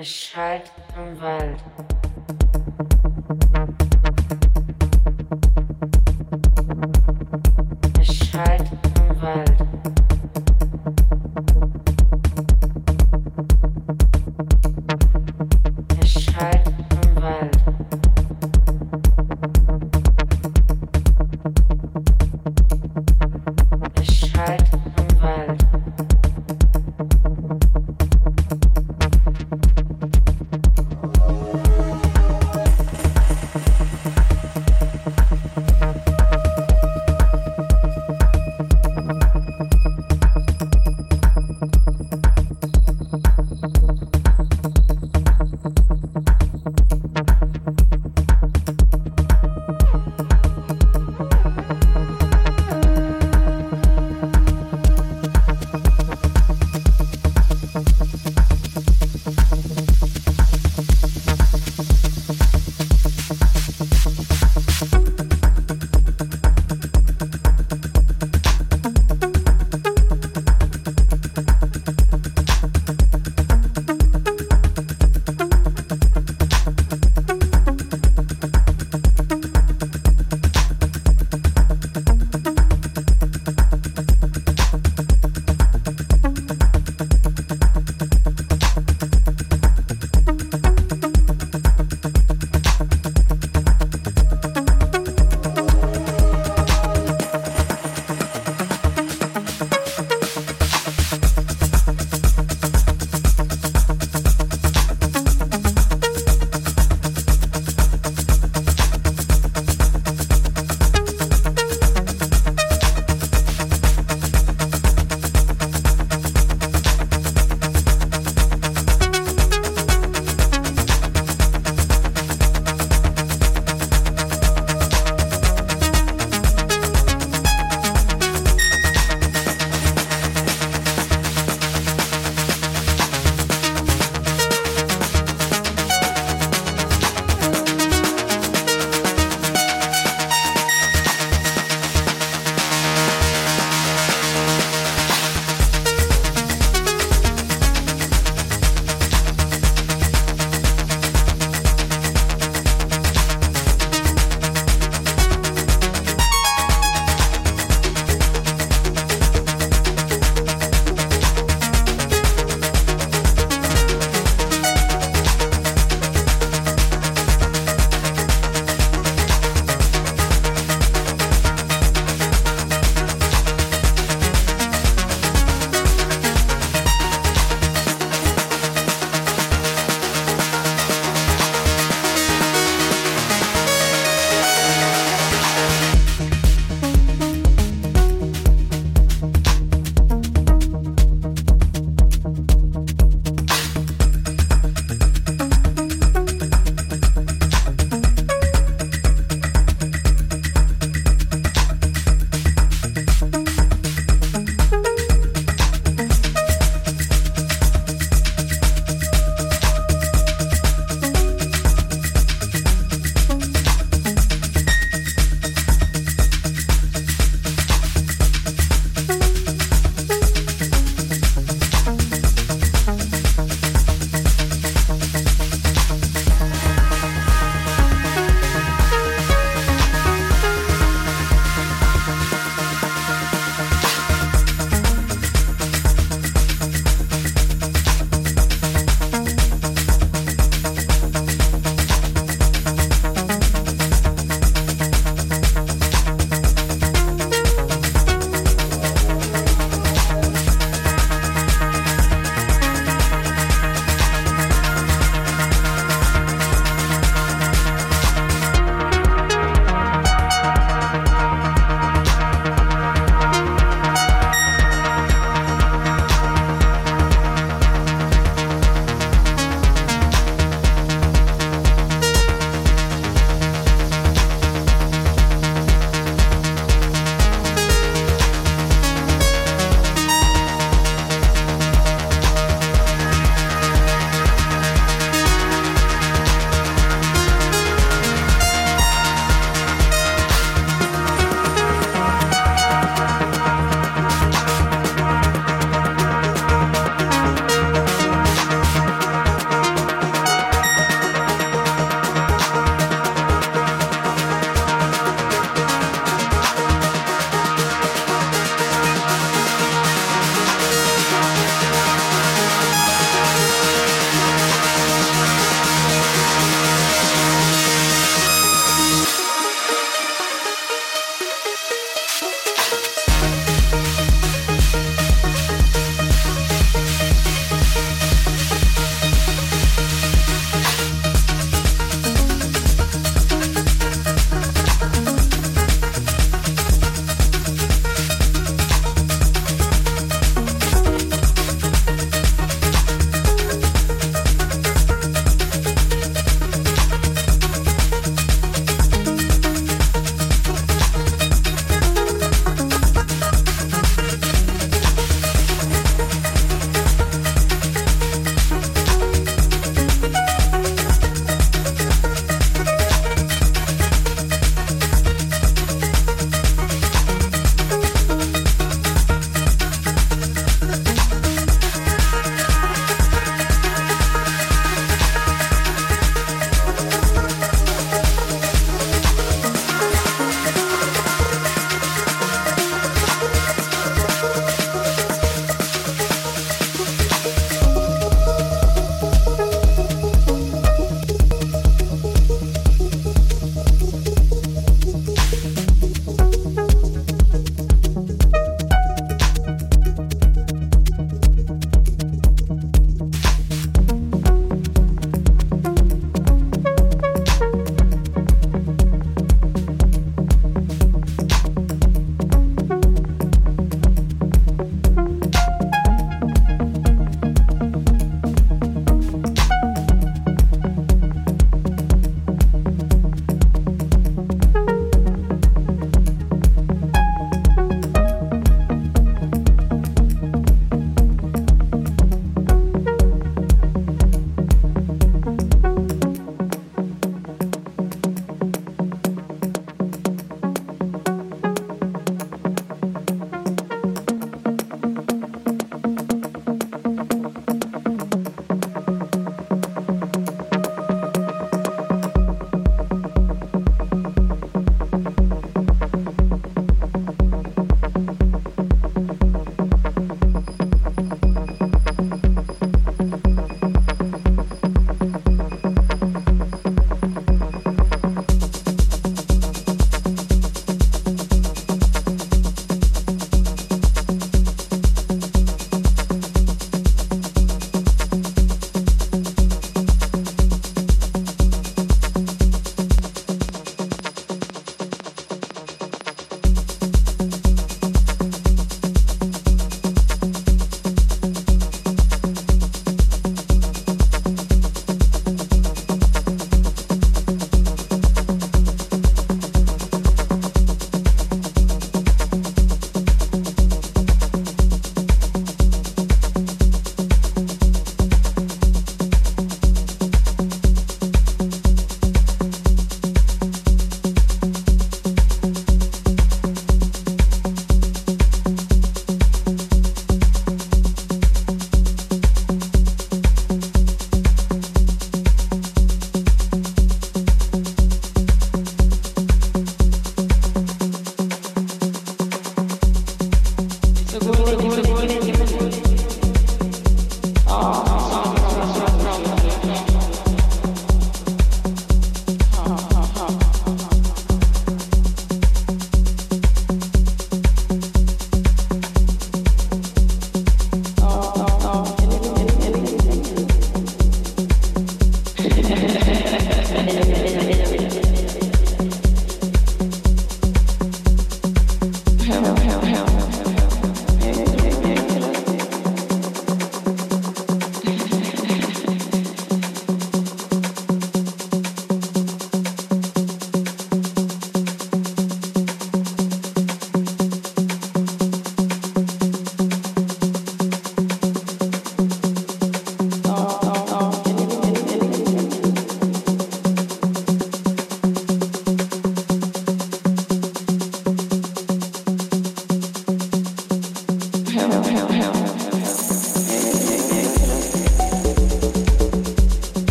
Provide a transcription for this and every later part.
Es schallt im Wald.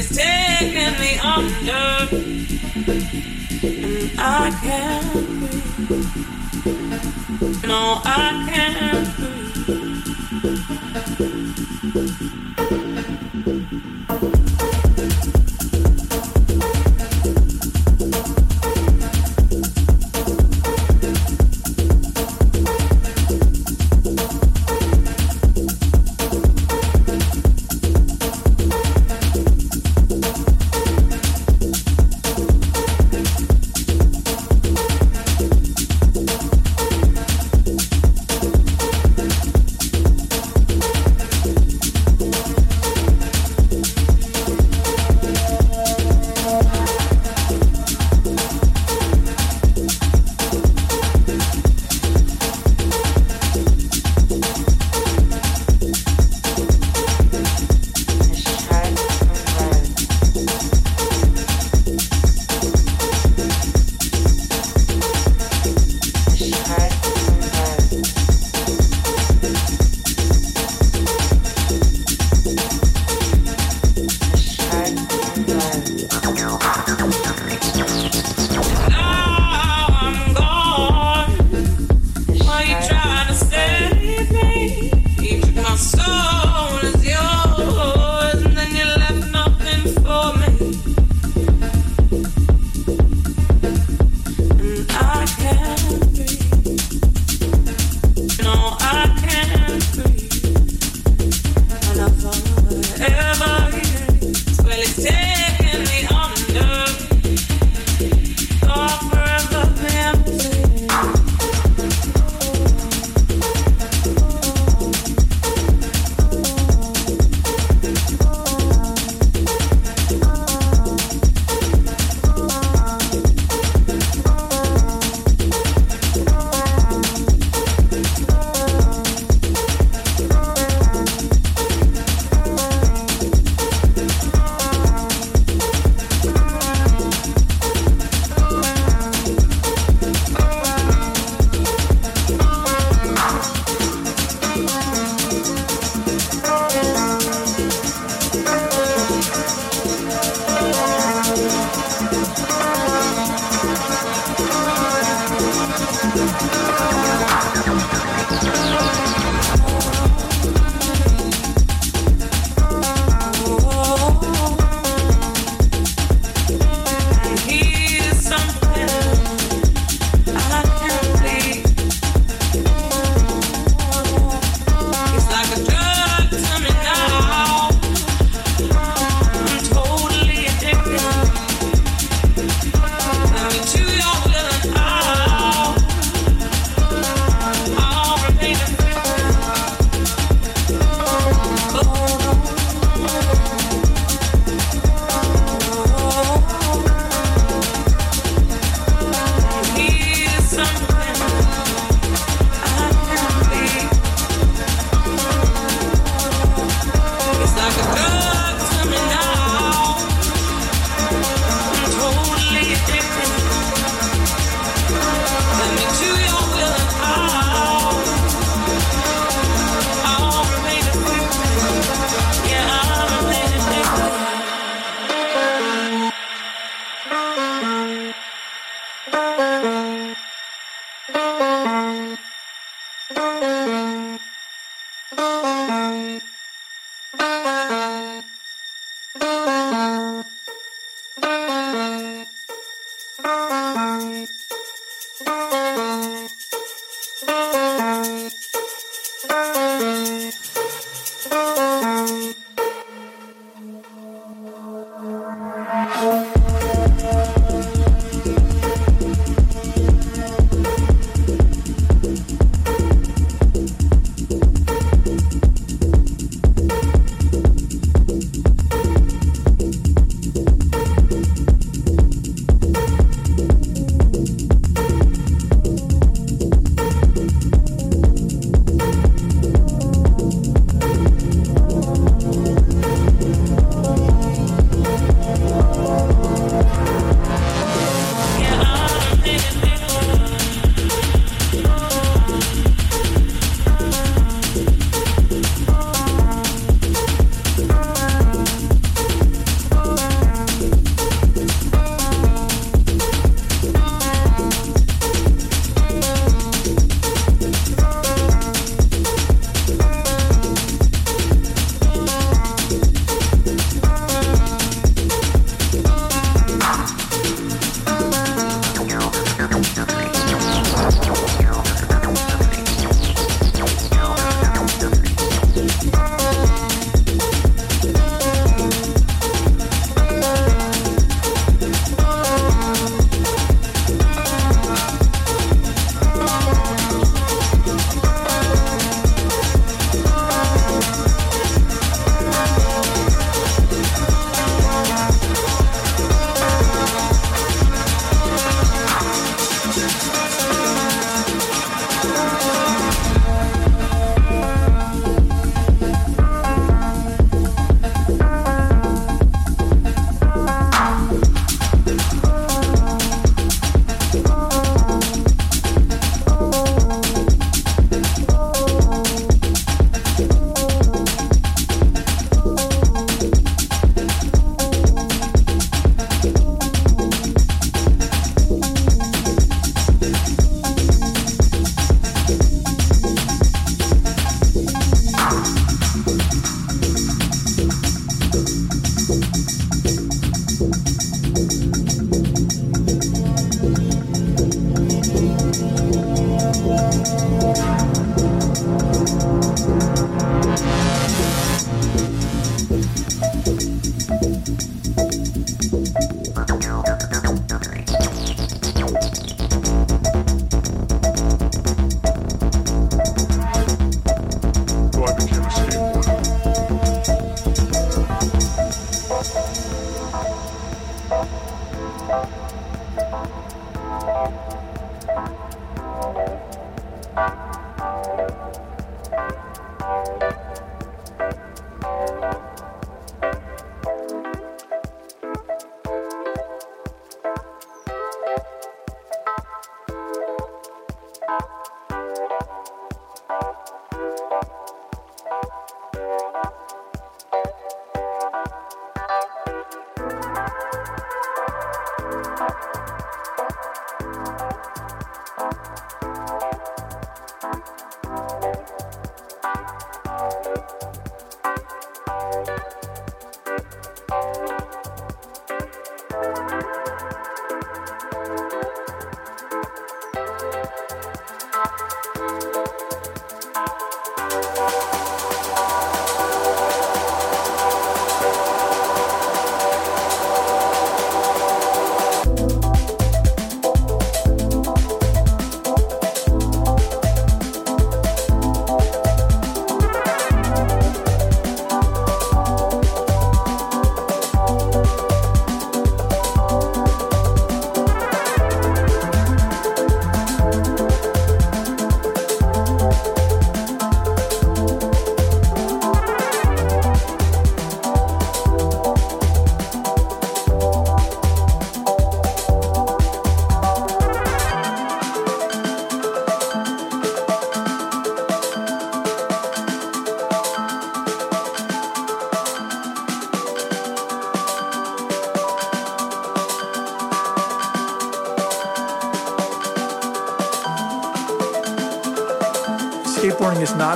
It's taking me under, and I can't breathe. No, I can't breathe.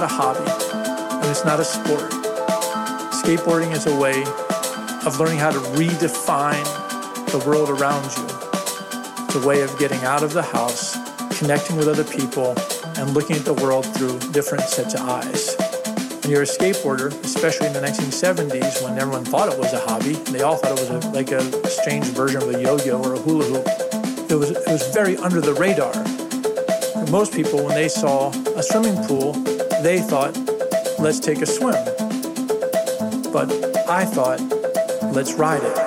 A hobby and it's not a sport. Skateboarding is a way of learning how to redefine the world around you. It's a way of getting out of the house, connecting with other people, and looking at the world through different sets of eyes. When you're a skateboarder, especially in the 1970s when everyone thought it was a hobby, they all thought it was a, like a strange version of a yo-yo or a hula hoop. It was, it was very under the radar. For most people, when they saw a swimming pool, they thought, let's take a swim. But I thought, let's ride it.